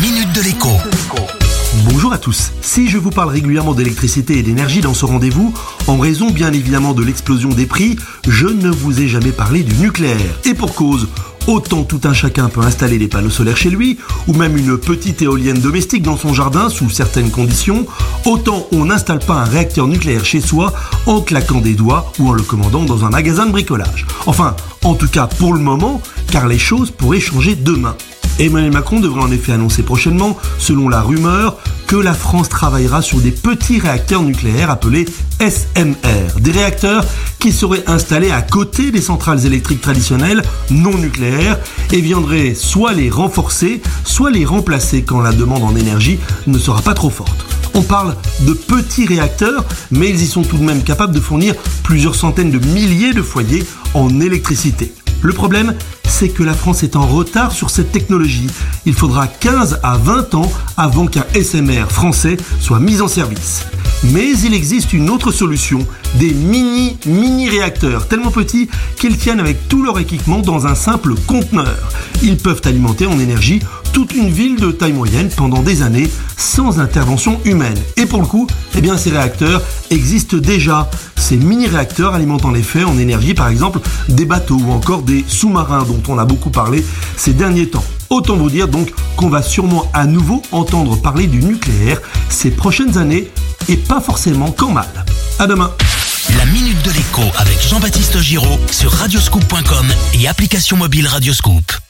minute de l'écho. Bonjour à tous. Si je vous parle régulièrement d'électricité et d'énergie dans ce rendez-vous, en raison bien évidemment de l'explosion des prix, je ne vous ai jamais parlé du nucléaire. Et pour cause, Autant tout un chacun peut installer des panneaux solaires chez lui, ou même une petite éolienne domestique dans son jardin sous certaines conditions, autant on n'installe pas un réacteur nucléaire chez soi en claquant des doigts ou en le commandant dans un magasin de bricolage. Enfin, en tout cas pour le moment, car les choses pourraient changer demain. Emmanuel Macron devrait en effet annoncer prochainement, selon la rumeur, que la France travaillera sur des petits réacteurs nucléaires appelés SMR, des réacteurs qui seraient installés à côté des centrales électriques traditionnelles non nucléaires et viendraient soit les renforcer, soit les remplacer quand la demande en énergie ne sera pas trop forte. On parle de petits réacteurs, mais ils y sont tout de même capables de fournir plusieurs centaines de milliers de foyers en électricité. Le problème, c'est que la France est en retard sur cette technologie. Il faudra 15 à 20 ans avant qu'un SMR français soit mis en service. Mais il existe une autre solution, des mini mini réacteurs, tellement petits qu'ils tiennent avec tout leur équipement dans un simple conteneur. Ils peuvent alimenter en énergie toute une ville de taille moyenne pendant des années sans intervention humaine. Et pour le coup, eh bien ces réacteurs existent déjà. Ces mini-réacteurs alimentent en effet en énergie par exemple des bateaux ou encore des sous-marins dont on a beaucoup parlé ces derniers temps. Autant vous dire donc qu'on va sûrement à nouveau entendre parler du nucléaire ces prochaines années et pas forcément qu'en mal. À demain. La minute de l'écho avec Jean-Baptiste Giraud sur radioscoop.com et application mobile Radioscoop.